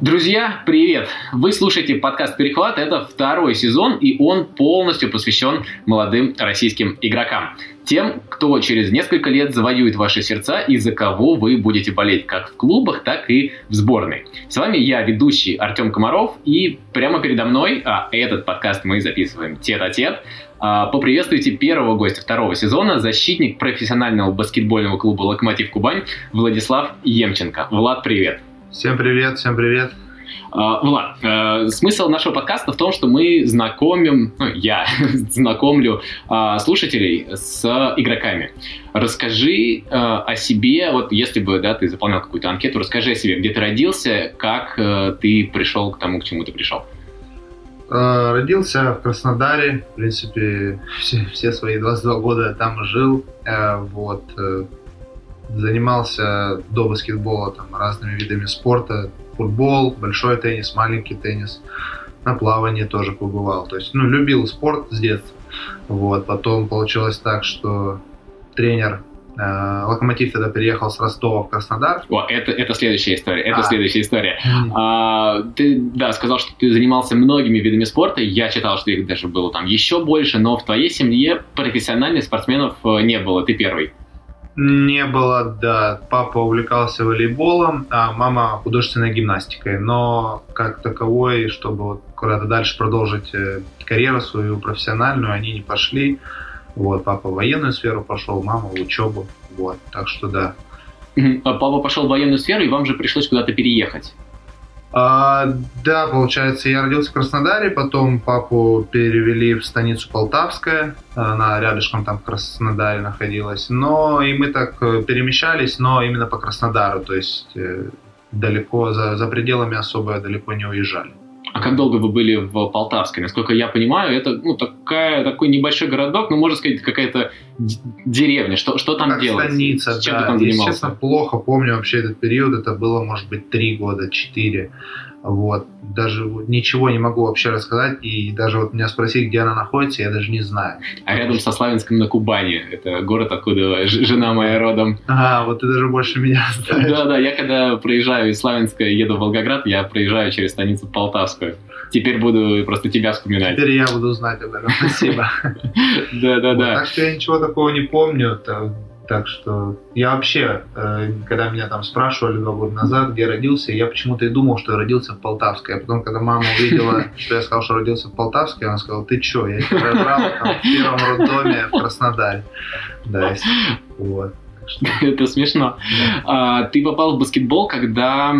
Друзья, привет! Вы слушаете подкаст «Перехват». Это второй сезон, и он полностью посвящен молодым российским игрокам. Тем, кто через несколько лет завоюет ваши сердца и за кого вы будете болеть как в клубах, так и в сборной. С вами я, ведущий Артем Комаров, и прямо передо мной, а этот подкаст мы записываем тет-а-тет, а, поприветствуйте первого гостя второго сезона, защитник профессионального баскетбольного клуба «Локомотив Кубань» Владислав Емченко. Влад, привет! Всем привет, всем привет. Uh, Влад, uh, смысл нашего подкаста в том, что мы знакомим, ну, я знакомлю uh, слушателей с игроками. Расскажи о себе, вот если бы да, ты заполнял какую-то анкету, расскажи о себе, где ты родился, как ты пришел к тому, к чему ты пришел. Родился в Краснодаре, в принципе, все, все свои 22 года там жил. Вот, э, занимался до баскетбола там, разными видами спорта. Футбол, большой теннис, маленький теннис. На плавание тоже побывал. То есть, ну, любил спорт с детства. Вот. Потом получилось так, что тренер э, Локомотив тогда переехал с Ростова в Краснодар. О, это, это следующая история. Это а. следующая история. А, ты, да, сказал, что ты занимался многими видами спорта. Я читал, что их даже было там еще больше, но в твоей семье профессиональных спортсменов э, не было. Ты первый. Не было, да. Папа увлекался волейболом, а мама художественной гимнастикой. Но как таковой, чтобы вот куда-то дальше продолжить э, карьеру свою профессиональную, они не пошли. Вот, папа в военную сферу пошел, мама в учебу. Вот, так что да. А папа пошел в военную сферу, и вам же пришлось куда-то переехать. А, да, получается, я родился в Краснодаре, потом папу перевели в станицу Полтавская, она рядышком там в Краснодаре находилась, но и мы так э, перемещались, но именно по Краснодару, то есть э, далеко, за, за пределами особо далеко не уезжали. А как долго вы были в Полтавской? Насколько я понимаю, это ну, такая, такой небольшой городок, ну, можно сказать, какая-то деревня. Что, что там как делать? станица, Чем да. ты там занимался? Естественно, плохо помню вообще этот период. Это было, может быть, три года, четыре. Вот. Даже ничего не могу вообще рассказать. И даже вот меня спросить, где она находится, я даже не знаю. А рядом со Славянском на Кубани. Это город, откуда жена моя родом. А, вот ты даже больше меня знаешь. Да, да, я когда проезжаю из Славянска еду в Волгоград, я проезжаю через станицу Полтавскую. Теперь буду просто тебя вспоминать. Теперь я буду знать об этом. Спасибо. Да, да, да. Так что я ничего такого не помню. Так что я вообще, э, когда меня там спрашивали два года назад, где родился, я почему-то и думал, что я родился в Полтавской. А потом, когда мама увидела, что я сказал, что родился в Полтавской, она сказала, ты чё, я тебя брал там, в первом роддоме в Краснодаре. Да, вот. Это смешно. А, ты попал в баскетбол, когда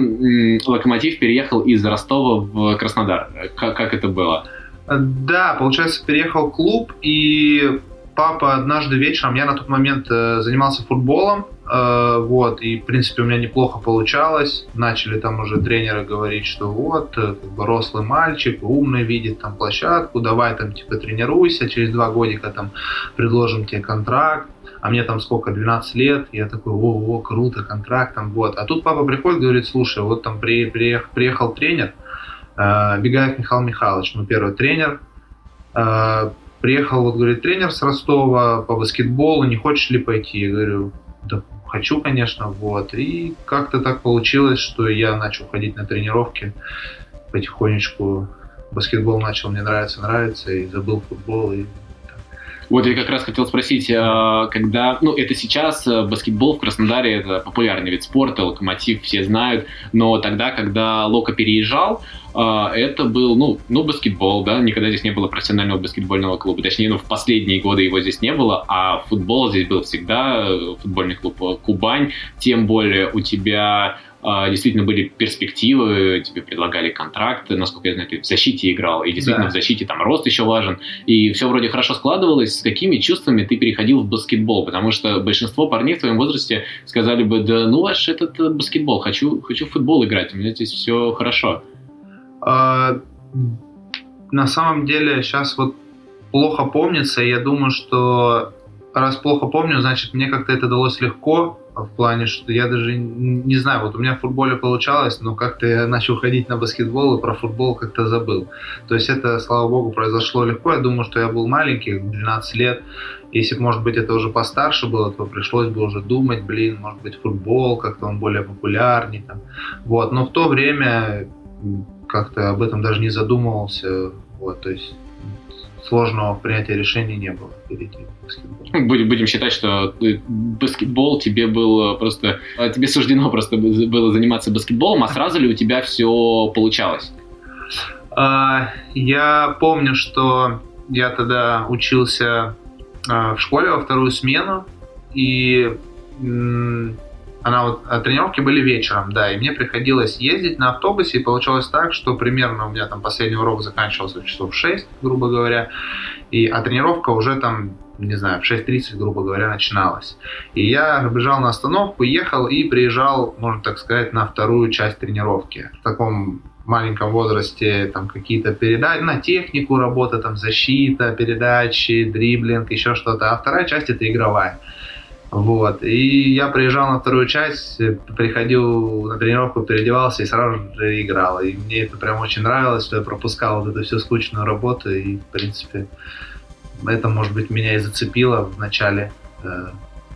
Локомотив переехал из Ростова в Краснодар. Как, как это было? Да, получается, переехал клуб, и папа однажды вечером, я на тот момент э, занимался футболом, э, вот, и, в принципе, у меня неплохо получалось. Начали там уже тренеры говорить, что вот, э, как бы рослый мальчик, умный, видит там площадку, давай там, типа, тренируйся, через два годика там предложим тебе контракт. А мне там сколько, 12 лет, я такой, о, о, круто, контракт там, вот. А тут папа приходит, говорит, слушай, вот там при, приехал, приехал тренер, э, Бегаев Михаил Михайлович, ну, первый тренер, э, Приехал, вот, говорит, тренер с Ростова по баскетболу, не хочешь ли пойти? Я говорю, да хочу, конечно, вот. И как-то так получилось, что я начал ходить на тренировки потихонечку. Баскетбол начал мне нравиться, нравится, и забыл футбол, и вот я как раз хотел спросить, а, когда, ну, это сейчас э, баскетбол в Краснодаре это популярный вид спорта, локомотив все знают, но тогда, когда Лока переезжал, а, это был, ну, ну, баскетбол, да, никогда здесь не было профессионального баскетбольного клуба, точнее, ну, в последние годы его здесь не было, а футбол здесь был всегда, э, футбольный клуб э, Кубань, тем более у тебя действительно были перспективы, тебе предлагали контракты, насколько я знаю, ты в защите играл, и действительно да. в защите там рост еще важен, и все вроде хорошо складывалось. С какими чувствами ты переходил в баскетбол? Потому что большинство парней в твоем возрасте сказали бы, да ну ваш этот э, баскетбол, хочу, хочу в футбол играть, у меня здесь все хорошо. А, на самом деле сейчас вот плохо помнится, и я думаю, что раз плохо помню, значит мне как-то это далось легко, в плане, что я даже не знаю, вот у меня в футболе получалось, но как-то я начал ходить на баскетбол и про футбол как-то забыл. То есть это, слава богу, произошло легко. Я думаю, что я был маленький, 12 лет. Если бы, может быть, это уже постарше было, то пришлось бы уже думать, блин, может быть, футбол, как-то он более популярнее. Там. Вот. Но в то время как-то об этом даже не задумывался. Вот, то есть сложного принятия решений не было перейти в баскетбол. Будем, будем считать, что э, баскетбол тебе был просто... Э, тебе суждено просто было заниматься баскетболом, а сразу ли у тебя все получалось? А, я помню, что я тогда учился а, в школе во вторую смену, и она вот, а тренировки были вечером, да, и мне приходилось ездить на автобусе, и получалось так, что примерно у меня там последний урок заканчивался в часов 6, грубо говоря, и, а тренировка уже там, не знаю, в 6.30, грубо говоря, начиналась. И я бежал на остановку, ехал и приезжал, можно так сказать, на вторую часть тренировки. В таком маленьком возрасте там какие-то передачи, на технику работа, там защита, передачи, дриблинг, еще что-то. А вторая часть это игровая. Вот. И я приезжал на вторую часть, приходил на тренировку, переодевался и сразу же играл. И мне это прям очень нравилось, что я пропускал вот эту всю скучную работу. И, в принципе, это, может быть, меня и зацепило в начале э,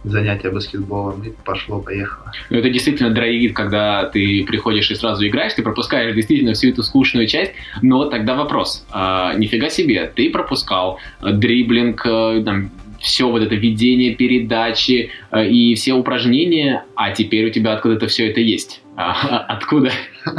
занятия баскетболом, и пошло-поехало. Ну, это действительно драйвит, когда ты приходишь и сразу играешь, ты пропускаешь действительно всю эту скучную часть, но тогда вопрос, а, нифига себе, ты пропускал дриблинг, э, там, все вот это ведение передачи э, и все упражнения, а теперь у тебя откуда-то все это есть. А, откуда?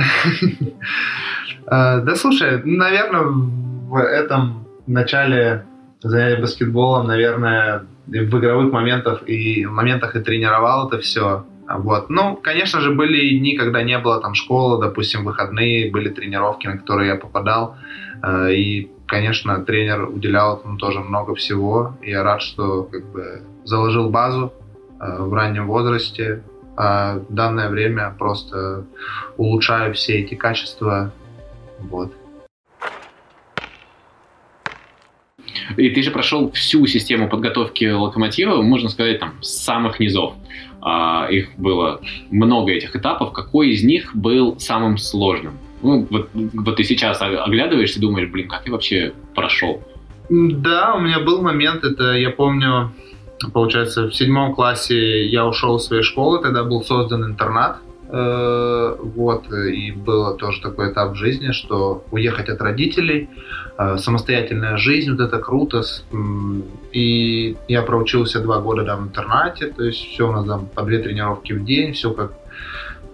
Э, да слушай, наверное, в этом начале занятия баскетболом, наверное, в игровых моментах и моментах и тренировал это все. Вот. Ну, конечно же, были дни, когда не было там школы, допустим, выходные, были тренировки, на которые я попадал. Э, и конечно, тренер уделял этому тоже много всего. Я рад, что как бы заложил базу э, в раннем возрасте. А в данное время просто улучшаю все эти качества. Вот. И ты же прошел всю систему подготовки локомотива, можно сказать, там, с самых низов. А, их было много этих этапов. Какой из них был самым сложным? Ну, вот, вот ты сейчас оглядываешься и думаешь, блин, как я вообще прошел? Да, у меня был момент, это я помню, получается, в седьмом классе я ушел из своей школы, тогда был создан интернат, э, вот, и было тоже такой этап жизни, что уехать от родителей, э, самостоятельная жизнь, вот это круто, и я проучился два года там в интернате, то есть все у нас там по две тренировки в день, все как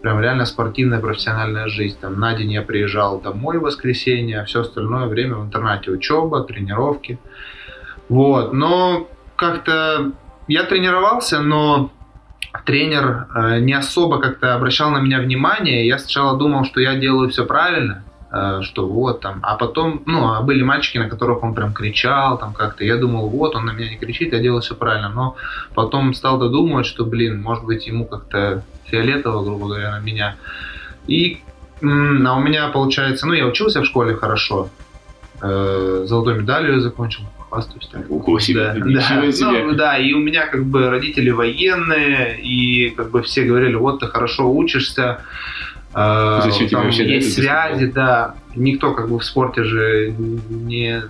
прям реально спортивная профессиональная жизнь. Там на день я приезжал домой в воскресенье, а все остальное время в интернате учеба, тренировки. Вот, но как-то я тренировался, но тренер э, не особо как-то обращал на меня внимание. Я сначала думал, что я делаю все правильно, что вот там, а потом, ну, а были мальчики, на которых он прям кричал, там как-то, я думал, вот, он на меня не кричит, я делаю все правильно, но потом стал додумывать, что, блин, может быть, ему как-то фиолетово, грубо говоря, на меня. И а у меня, получается, ну, я учился в школе хорошо, э, золотой медалью закончил, хвастаюсь. Так. Ого себе, да, да, себе. Ну, да, и у меня как бы родители военные, и как бы все говорили, вот ты хорошо учишься, Зачем там вообще есть связи, да. Никто как бы в спорте же не,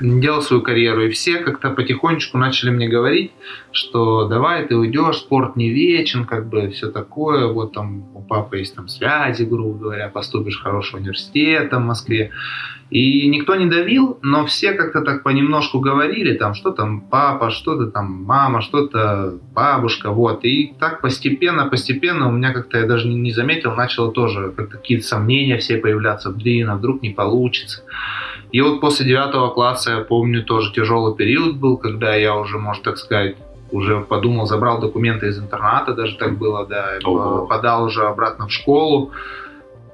не делал свою карьеру. И все как-то потихонечку начали мне говорить, что давай ты уйдешь, спорт не вечен, как бы все такое. Вот там у папы есть там связи, грубо говоря, поступишь в хороший университет в Москве. И никто не давил, но все как-то так понемножку говорили, там, что там папа, что-то там мама, что-то бабушка, вот. И так постепенно, постепенно у меня как-то, я даже не заметил, начало тоже как-то какие-то сомнения все появляться, блин, а вдруг не получится. И вот после девятого класса, я помню, тоже тяжелый период был, когда я уже, можно так сказать, уже подумал, забрал документы из интерната, даже так было, да, подал уже обратно в школу,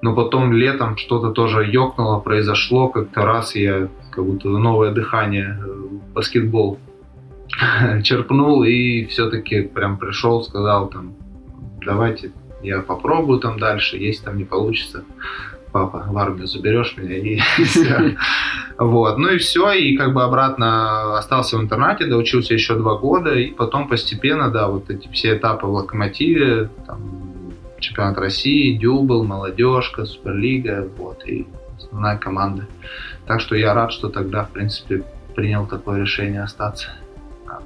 но потом летом что-то тоже ёкнуло, произошло, как-то раз я как будто новое дыхание э, баскетбол черпнул и все-таки прям пришел, сказал там, давайте я попробую там дальше, если там не получится, папа, в армию заберешь меня и. Вот, ну и все, и как бы обратно остался в интернате, доучился еще два года, и потом постепенно, да, вот эти все этапы в локомотиве, там, чемпионат России, Дюбл, молодежка, Суперлига, вот, и основная команда. Так что я рад, что тогда, в принципе, принял такое решение остаться.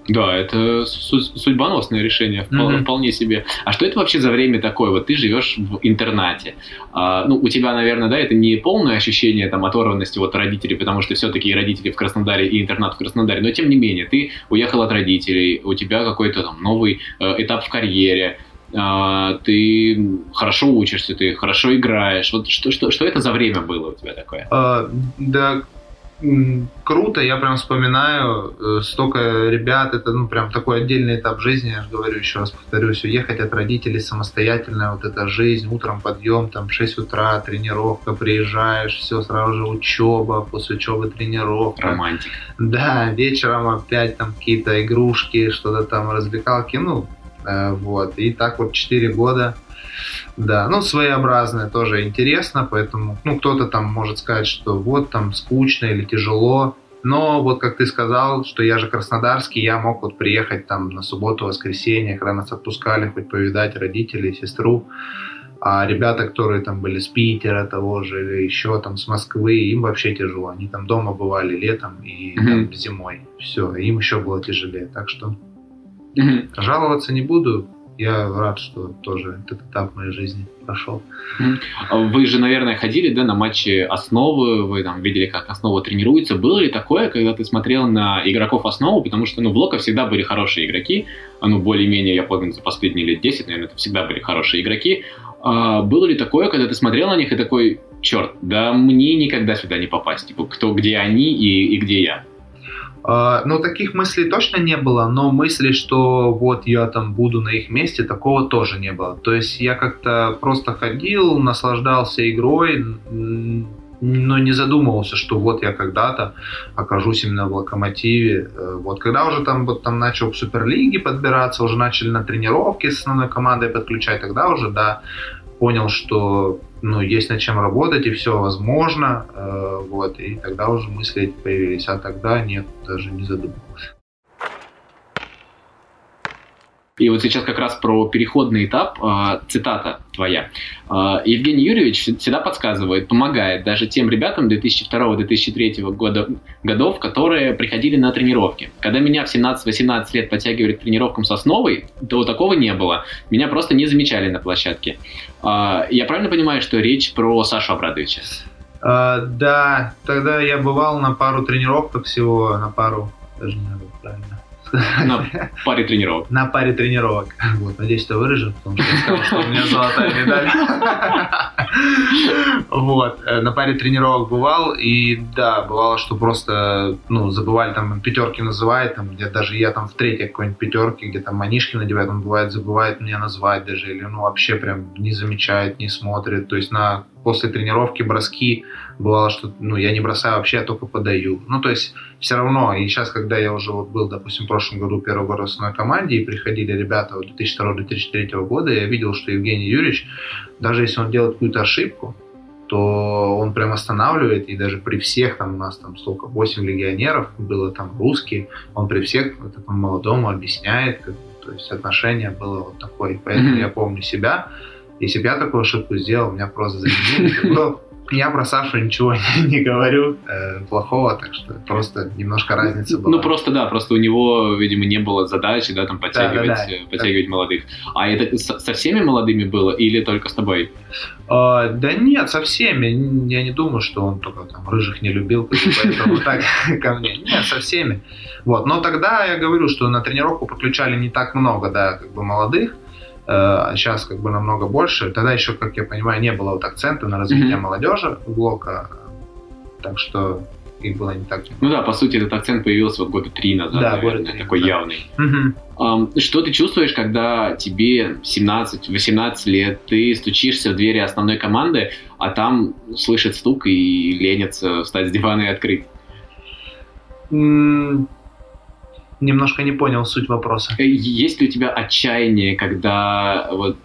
Да, это судьбоносное решение, mm-hmm. вполне себе. А что это вообще за время такое? Вот ты живешь в интернате. А, ну, у тебя, наверное, да, это не полное ощущение там оторванности от родителей, потому что все-таки родители в Краснодаре и интернат в Краснодаре, но тем не менее, ты уехал от родителей, у тебя какой-то там новый э, этап в карьере, ты хорошо учишься, ты хорошо играешь. Вот что, что, что это за время было у тебя такое? А, да, круто, я прям вспоминаю, э, столько ребят, это ну прям такой отдельный этап жизни, я же говорю еще раз повторюсь, уехать от родителей самостоятельная вот эта жизнь, утром подъем, там 6 утра, тренировка, приезжаешь, все, сразу же учеба, после учебы тренировка. Романтик. Да, вечером опять там какие-то игрушки, что-то там, развлекалки, ну, вот, и так вот 4 года да, ну, своеобразное тоже интересно, поэтому, ну, кто-то там может сказать, что вот там скучно или тяжело, но вот как ты сказал, что я же краснодарский, я мог вот приехать там на субботу, воскресенье, когда нас отпускали, хоть повидать родителей, сестру. А ребята, которые там были с Питера того же или еще там с Москвы, им вообще тяжело. Они там дома бывали летом и mm-hmm. там, зимой. Все, им еще было тяжелее. Так что mm-hmm. жаловаться не буду я рад, что тоже этот этап моей жизни прошел. А вы же, наверное, ходили да, на матчи основы, вы там видели, как основа тренируется. Было ли такое, когда ты смотрел на игроков основы, потому что ну, в Лока всегда были хорошие игроки, а, ну, более-менее, я помню, за последние лет 10, наверное, это всегда были хорошие игроки. А было ли такое, когда ты смотрел на них и такой, черт, да мне никогда сюда не попасть, типа, кто, где они и, и где я? А, ну, таких мыслей точно не было, но мысли, что вот я там буду на их месте, такого тоже не было. То есть я как-то просто ходил, наслаждался игрой, но не задумывался, что вот я когда-то окажусь именно в локомотиве. Э, вот когда уже там, вот, там начал в Суперлиге подбираться, уже начали на тренировки с основной командой подключать, тогда уже, да, понял, что ну, есть над чем работать, и все возможно, э, вот, и тогда уже мысли эти появились, а тогда нет, даже не задумывался. И вот сейчас как раз про переходный этап, а, цитата твоя. А, Евгений Юрьевич всегда подсказывает, помогает даже тем ребятам 2002-2003 года, годов, которые приходили на тренировки. Когда меня в 17-18 лет подтягивали к тренировкам с основой, то такого не было. Меня просто не замечали на площадке. А, я правильно понимаю, что речь про Сашу Абрадовича? да, тогда я бывал на пару тренировок всего, на пару, даже не знаю, правильно на паре тренировок. На паре тренировок. Вот, надеюсь, это вырежет, потому что я сказал, что у меня золотая медаль. Вот, э, на паре тренировок бывал, и да, бывало, что просто, ну, забывали, там, пятерки называет, там, где даже я там в третьей какой-нибудь пятерке, где там манишки надевает, он бывает забывает меня назвать даже, или, ну, вообще прям не замечает, не смотрит, то есть на после тренировки броски бывало, что ну, я не бросаю вообще, я только подаю. Ну, то есть все равно, и сейчас, когда я уже вот был, допустим, в прошлом году первый в основной команде, и приходили ребята вот 2002-2003 года, я видел, что Евгений Юрьевич, даже если он делает какую-то ошибку, то он прям останавливает, и даже при всех, там у нас там столько, 8 легионеров, было там русский, он при всех вот этому молодому объясняет, как, то есть отношение было вот такое, поэтому mm-hmm. я помню себя, если бы я такую ошибку сделал, меня просто заменили. Я про Сашу ничего не, говорю э, плохого, так что просто немножко разница была. Ну просто да, просто у него, видимо, не было задачи, да, там подтягивать, да, да, да. подтягивать да. молодых. А это со, со всеми молодыми было или только с тобой? А, да нет, со всеми. Я не думаю, что он только там рыжих не любил, поэтому так ко мне. Нет, со всеми. Вот, но тогда я говорю, что на тренировку подключали не так много, да, как бы молодых сейчас как бы намного больше. Тогда еще, как я понимаю, не было вот акцента на развитие mm-hmm. молодежи блока, так что их было не так Ну да, по сути, этот акцент появился вот года три назад, да, наверное, 3 такой назад. явный. Угу. Что ты чувствуешь, когда тебе 17-18 лет, ты стучишься в двери основной команды, а там слышит стук и ленится встать с дивана и открыть? Немножко не понял суть вопроса. Э, есть ли у тебя отчаяние, когда вот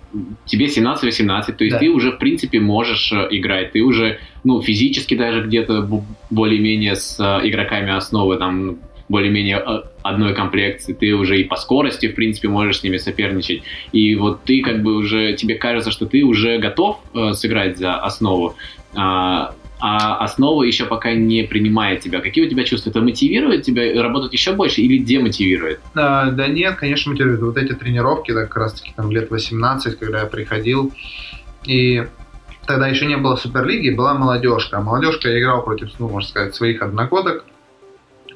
тебе 17-18, то есть да. ты уже, в принципе, можешь э, играть, ты уже, ну, физически даже где-то более-менее с э, игроками основы, там, более-менее одной комплекции, ты уже и по скорости, в принципе, можешь с ними соперничать. И вот ты как бы уже, тебе кажется, что ты уже готов э, сыграть за основу. А, а основа еще пока не принимает тебя. Какие у тебя чувства? Это мотивирует тебя работать еще больше или демотивирует? Да, да нет, конечно, мотивирует. Вот эти тренировки, да, как раз таки там лет 18, когда я приходил, и тогда еще не было Суперлиги, была молодежка. А молодежка я играл против, ну, можно сказать, своих одногодок.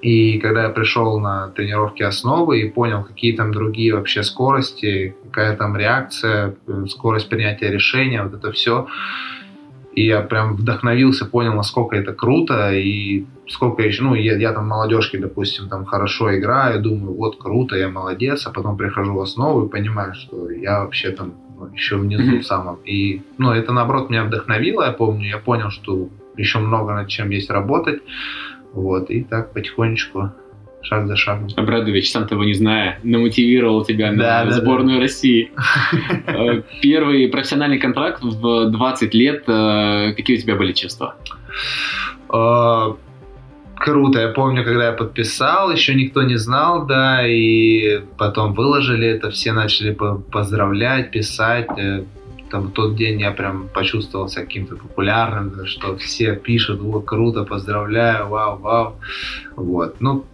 И когда я пришел на тренировки основы и понял, какие там другие вообще скорости, какая там реакция, скорость принятия решения, вот это все, и я прям вдохновился, понял, насколько это круто, и сколько еще, ну, я, я там молодежки, допустим, там хорошо играю, думаю, вот круто, я молодец, а потом прихожу в основу и понимаю, что я вообще там ну, еще внизу mm-hmm. самом. И, ну, это, наоборот, меня вдохновило, я помню, я понял, что еще много над чем есть работать, вот, и так потихонечку шаг за шагом. Абрадович, сам того не зная, намотивировал тебя да, на да, сборную да. России. Э, первый профессиональный контракт в 20 лет. Э, какие у тебя были чувства? Э, круто. Я помню, когда я подписал, еще никто не знал, да, и потом выложили это, все начали поздравлять, писать. Там в тот день я прям почувствовал себя каким-то популярным, что все пишут, вот круто, поздравляю, вау, вау. Вот. Ну,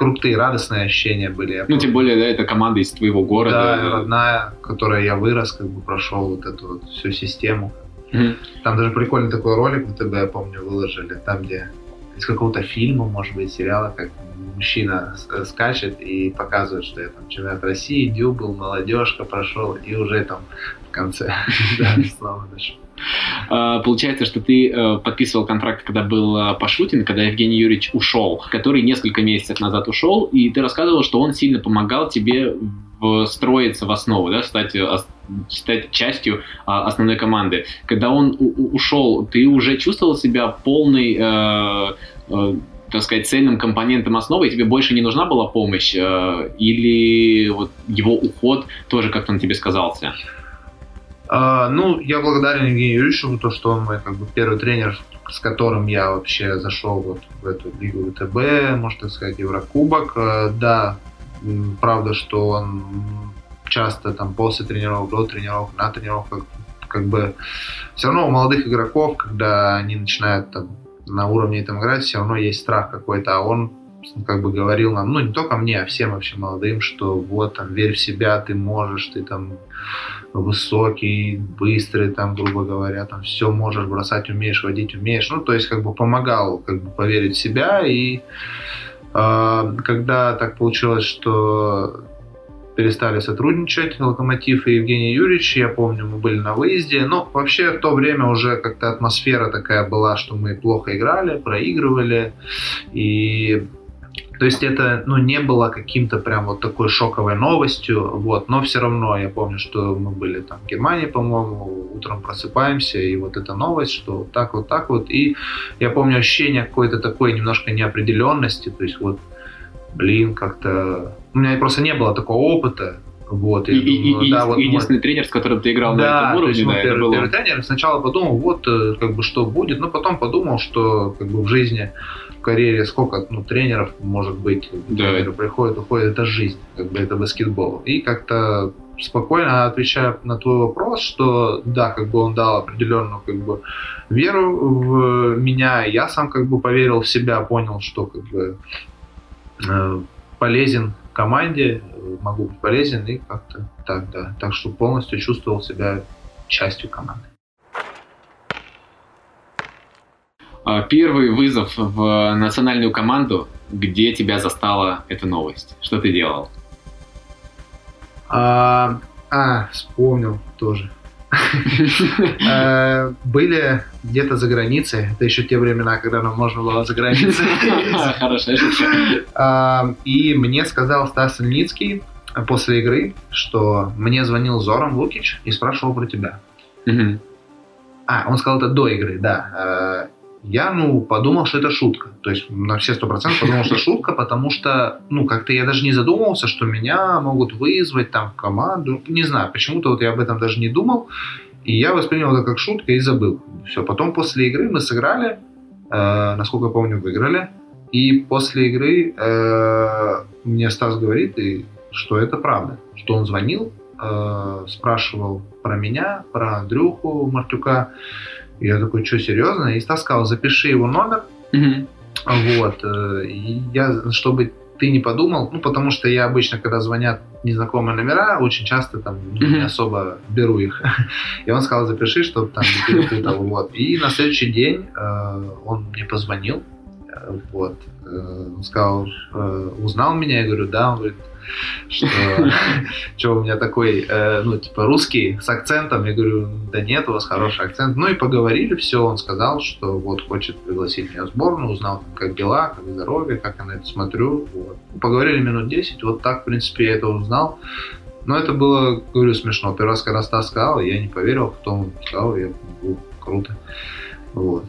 крутые, радостные ощущения были. Ну, тем более, да, это команда из твоего города. Да, родная, в которой я вырос, как бы прошел вот эту вот всю систему. Mm-hmm. Там даже прикольный такой ролик в ТБ, я помню, выложили, там, где из какого-то фильма, может быть, сериала, как мужчина скачет и показывает, что я там чемпионат России, дюбл, молодежка прошел, и уже там в конце снова дошел. А, получается, что ты э, подписывал контракт, когда был э, Пашутин, когда Евгений Юрьевич ушел, который несколько месяцев назад ушел, и ты рассказывал, что он сильно помогал тебе встроиться в основу, да, стать, э, стать частью а, основной команды. Когда он ушел, ты уже чувствовал себя полный, э, э, так сказать, цельным компонентом основы, и тебе больше не нужна была помощь, э, или вот его уход тоже как-то на тебе сказался? А, ну, я благодарен Евгению Юрьевичу то, что он мой как бы первый тренер, с которым я вообще зашел вот в эту лигу ВТБ, можно так сказать, Еврокубок. А, да, правда, что он часто там после тренировок, до тренировок, на тренировках, как бы все равно у молодых игроков, когда они начинают там на уровне там играть, все равно есть страх какой-то, а он как бы говорил нам, ну не только мне, а всем вообще молодым, что вот там верь в себя, ты можешь, ты там высокий, быстрый, там, грубо говоря, там все можешь бросать, умеешь, водить умеешь. Ну, то есть, как бы помогал, как бы поверить в себя. И э, когда так получилось, что перестали сотрудничать Локомотив и Евгений Юрьевич, я помню, мы были на выезде, но вообще в то время уже как-то атмосфера такая была, что мы плохо играли, проигрывали, и то есть это ну, не было каким-то прям вот такой шоковой новостью, вот, но все равно я помню, что мы были там в Германии, по-моему, утром просыпаемся, и вот эта новость, что так вот так вот, и я помню ощущение какой-то такой немножко неопределенности, то есть вот, блин, как-то... У меня просто не было такого опыта, вот, и, и, думаю, и, да, и, вот единственный мой... тренер, с которым ты играл да, на этом уровне, да, первый, было... первый тренер. Сначала подумал, вот э, как бы что будет, но потом подумал, что как бы в жизни в карьере сколько ну, тренеров может быть, да. приходят, уходят, это жизнь, как бы это баскетбол. И как-то спокойно отвечая на твой вопрос, что да, как бы он дал определенную как бы веру в меня, я сам как бы поверил в себя, понял, что как бы э, полезен команде, могу быть полезен и как-то так, да. Так что полностью чувствовал себя частью команды. А, первый вызов в национальную команду, где тебя застала эта новость? Что ты делал? А, а вспомнил тоже. Э, были где-то за границей. Это еще те времена, когда нам можно было за границей. Хорошая а, И мне сказал Стас Ильницкий после игры, что мне звонил Зоран Лукич и спрашивал про тебя. А, он сказал это до игры, да. Я, ну, подумал, что это шутка. То есть на все сто процентов подумал, что шутка, потому что, ну, как-то я даже не задумывался, что меня могут вызвать там в команду. Не знаю, почему-то вот я об этом даже не думал. И я воспринял это как шутка и забыл. Все, потом после игры мы сыграли, э, насколько я помню, выиграли. И после игры э, мне Стас говорит, и, что это правда, что он звонил, э, спрашивал про меня, про Андрюху Мартюка, Я такой, что, серьезно? И Стас сказал, запиши его номер, Мгм. вот, э, и я, чтобы ты не подумал, ну, потому что я обычно, когда звонят незнакомые номера, очень часто там ну, не особо беру их. И он сказал, запиши, чтобы там не перепутал, вот. И на следующий день э, он мне позвонил, вот, э, он сказал, э, узнал меня, я говорю, да, он говорит, что, у меня такой, э, ну, типа, русский с акцентом. Я говорю, да нет, у вас хороший акцент. Ну и поговорили, все, он сказал, что вот хочет пригласить меня в сборную, узнал, как дела, как здоровье, как я на это смотрю. Вот. Поговорили минут 10, вот так, в принципе, я это узнал. Но это было, говорю, смешно. Первый раз, когда Стас сказал, я не поверил, потом сказал, я, круто. Вот.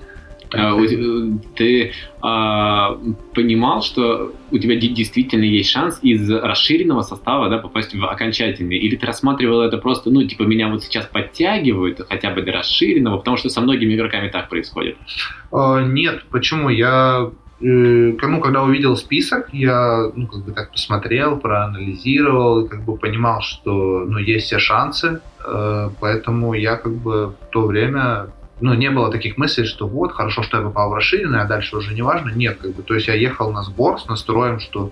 Те- Ты а, понимал, что у тебя де- действительно есть шанс из расширенного состава да, попасть в окончательный? Или ты рассматривал это просто, ну, типа, меня вот сейчас подтягивают хотя бы до расширенного, потому что со многими игроками так происходит? А, Нет, почему? Я э, ну, когда увидел список, я ну, как бы так посмотрел, проанализировал, как бы понимал, что ну, есть все шансы, э, поэтому я как бы в то время ну, не было таких мыслей, что вот, хорошо, что я попал в расширенное, а дальше уже не важно. Нет, как бы, то есть я ехал на сбор с настроем, что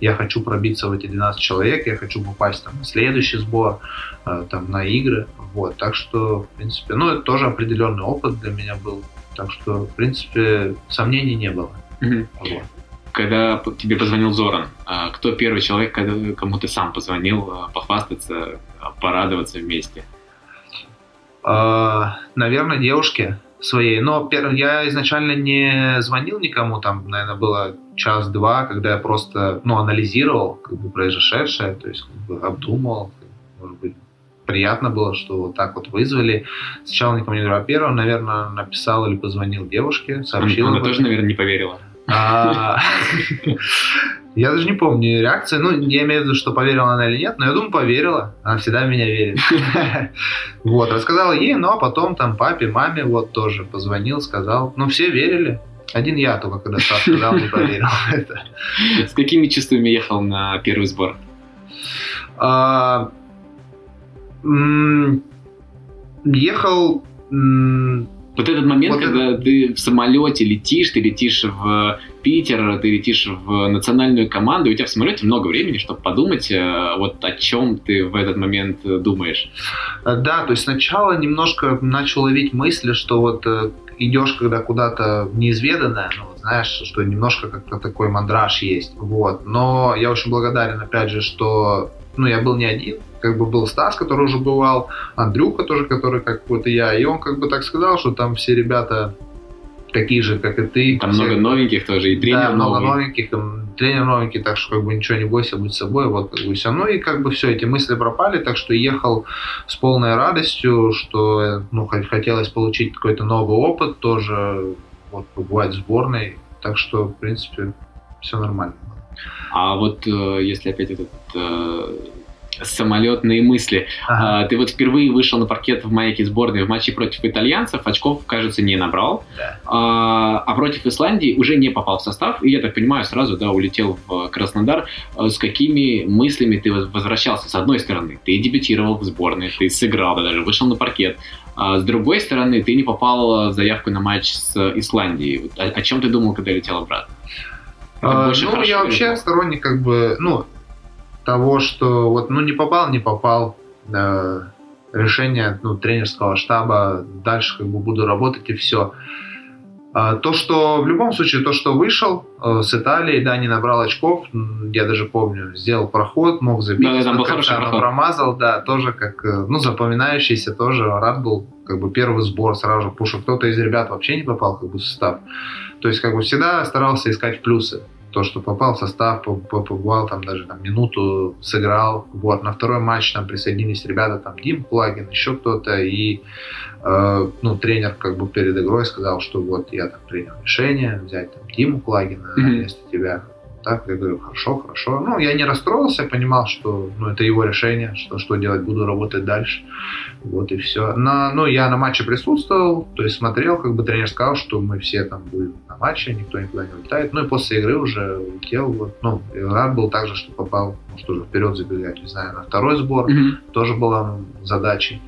я хочу пробиться в эти 12 человек, я хочу попасть там, на следующий сбор, э, там, на игры, вот, так что, в принципе, ну, это тоже определенный опыт для меня был, так что, в принципе, сомнений не было. Мгм. Вот. Когда тебе позвонил Зоран, а, кто первый человек, кому ты сам позвонил, а, похвастаться, а, порадоваться вместе? А, наверное, девушке своей. Но я изначально не звонил никому, там, наверное, было час-два, когда я просто, ну, анализировал, как бы, произошедшее, то есть, как бы, обдумывал, может быть, приятно было, что вот так вот вызвали. Сначала никому не говорю, а первым, наверное, написал или позвонил девушке, сообщил. Она тоже, наверное, не поверила. Я даже не помню реакции. Ну, я имею в виду, что поверила она или нет, но я думаю, поверила. Она всегда в меня верит. Вот, рассказала ей, ну, а потом там папе, маме вот тоже позвонил, сказал. Ну, все верили. Один я только, когда Стас сказал, не поверил. это. С какими чувствами ехал на первый сбор? А, Ехал Вот этот момент, Вот когда ты в самолете летишь, ты летишь в Питер, ты летишь в национальную команду, и у тебя в самолете много времени, чтобы подумать, э, вот о чем ты в этот момент э, думаешь. А, Да, то есть сначала немножко начал ловить мысли, что вот э, идешь когда куда-то неизведанное, ну, знаешь, что немножко как-то такой мандраж есть, вот. Но я очень благодарен, опять же, что, ну, я был не один, как бы был Стас, который уже бывал, Андрюха тоже, который как вот и я, и он как бы так сказал, что там все ребята такие же, как и ты. Там все- много новеньких тоже, и тренер да, много новый. новеньких, м, тренер новенький, так что как бы ничего не бойся, будь собой, вот как бы все. Ну и как бы все, эти мысли пропали, так что ехал с полной радостью, что ну, хо- хотелось получить какой-то новый опыт, тоже вот побывать в сборной, так что, в принципе, все нормально. А вот э, если опять этот э, самолетные мысли. Ага. А, Ты вот впервые вышел на паркет в маяке сборной в матче против итальянцев, очков, кажется, не набрал. Да. А, а против Исландии уже не попал в состав, и я так понимаю, сразу, да, улетел в Краснодар. А С какими мыслями ты воз- возвращался? С одной стороны, ты дебютировал в сборной, ты сыграл, да, даже вышел на паркет. А с другой стороны, ты не попал в заявку на матч с Исландией. О, о чем ты думал, когда летел обратно? А, ну, я вообще сторонник как бы, ну, того, что вот, ну, не попал, не попал. э, решение, ну, тренерского штаба, дальше как бы буду работать и все. то, что в любом случае, то, что вышел э, с Италии, да, не набрал очков, я даже помню, сделал проход, мог забить, Да, там был хороший проход. промазал, да, тоже как, э, ну, запоминающийся тоже, рад был, как бы первый сбор сразу, потому что кто-то из ребят вообще не попал как бы в состав. То есть, как бы всегда старался искать плюсы. То, что попал в состав, по- по- побывал там даже там, минуту, сыграл. Вот, на второй матч там присоединились ребята, там Дим Плагин, еще кто-то. И э, ну, тренер как бы перед игрой сказал, что вот я там принял решение взять там Диму Плагина Мгм. вместо тебя. Так, я говорю, хорошо, хорошо. Ну, я не расстроился, понимал, что ну, это его решение, что, что делать, буду работать дальше. Вот и все. На, ну, я на матче присутствовал, то есть смотрел, как бы тренер сказал, что мы все там будем на матче, никто никуда не улетает. Ну и после игры уже улетел. Вот. Ну, и рад был также, что попал, может, уже вперед забегать, не знаю, на второй сбор Мгм. тоже была задачей.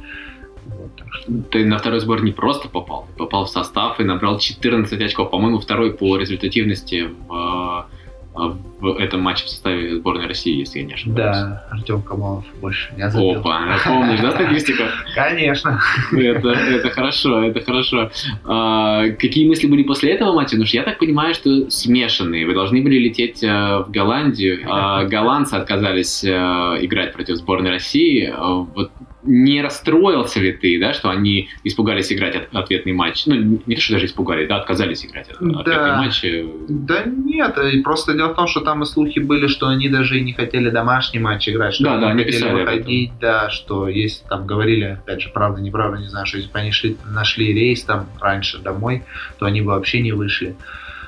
Вот, так что... Ты на второй сбор не просто попал, ты попал в состав и набрал 14 очков. По-моему, второй по результативности в в этом матче в составе сборной России, если я не ошибаюсь. Да, Артем Камалов больше не забил. Опа, помнишь, да, статистику? Конечно. Это, это хорошо, это хорошо. А, какие мысли были после этого матча? Ну, что я так понимаю, что смешанные. Вы должны были лететь а, в Голландию, а голландцы отказались а, играть против сборной России. А, вот не расстроился ли ты, да, что они испугались играть от, ответный матч? Ну, не то, что даже испугались, да, отказались играть от, да. ответный матч. Да нет, просто дело в том, что там и слухи были, что они даже и не хотели домашний матч играть, что да, они да, не хотели выходить, да, что если там говорили, опять же, правда, неправда, не знаю, что если бы они шли, нашли рейс там раньше домой, то они бы вообще не вышли.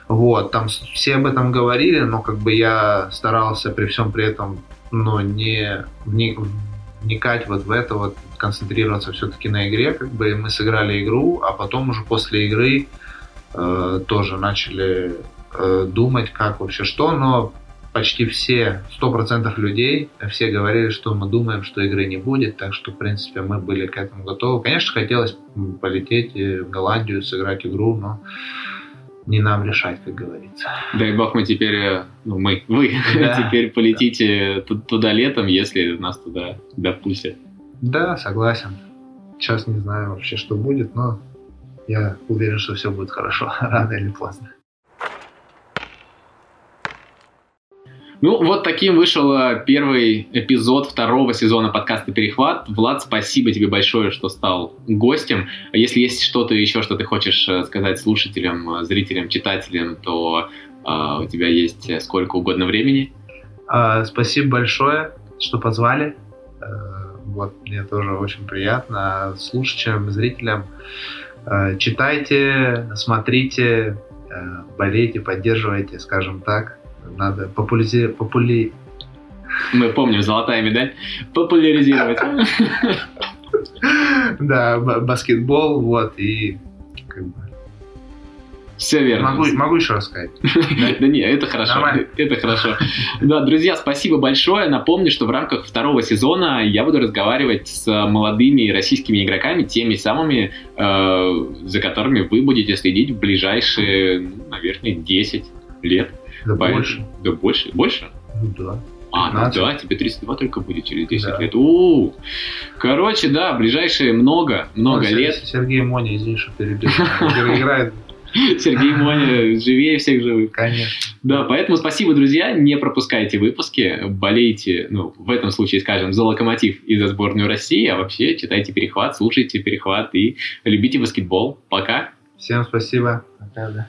Вот, там все об этом говорили, но как бы я старался при всем при этом, ну, не, не вникать вот в это, вот концентрироваться все-таки на игре, как бы мы сыграли игру, а потом уже после игры э, тоже начали э, думать, как вообще что, но почти все, 100% людей, все говорили, что мы думаем, что игры не будет, так что, в принципе, мы были к этому готовы. Конечно, хотелось полететь в Голландию, сыграть игру, но не нам решать, как говорится. Дай бог мы теперь, э, ну мы, вы да, теперь полетите да. туда летом, если нас туда допустят. Да, согласен. Сейчас не знаю вообще, что будет, но я уверен, что все будет хорошо, рано или поздно. Ну, вот таким вышел э, первый эпизод второго сезона подкаста «Перехват». Влад, спасибо тебе большое, что стал гостем. Если есть что-то еще, что ты хочешь э, сказать слушателям, э, зрителям, читателям, то э, у тебя есть сколько угодно времени. А, спасибо большое, что позвали. Вот, мне тоже очень приятно. Слушателям, зрителям, читайте, смотрите, болейте, поддерживайте, скажем так надо популяризировать. Попули... Мы помним, золотая медаль. Популяризировать. Да, баскетбол, вот, и как бы... Все верно. Могу, могу еще рассказать. Да не, это хорошо. Это хорошо. Да, друзья, спасибо большое. Напомню, что в рамках второго сезона я буду разговаривать с молодыми российскими игроками, теми самыми, э, за которыми вы будете следить в ближайшие, наверное, 10 лет. Да Поэтому... больше. Да больше? Больше? Ну да. А, ну да, тебе 32 только будет через 10 да. лет. У, -у, у Короче, да, ближайшие много, много ну, лет. Сергей Моня, извини, что перебил. Играет Сергей Моня живее всех живых. Конечно. Да, поэтому спасибо, друзья. Не пропускайте выпуски. Болейте, ну, в этом случае, скажем, за локомотив и за сборную России. А вообще читайте перехват, слушайте перехват и любите баскетбол. Пока. Всем спасибо. Пока, да.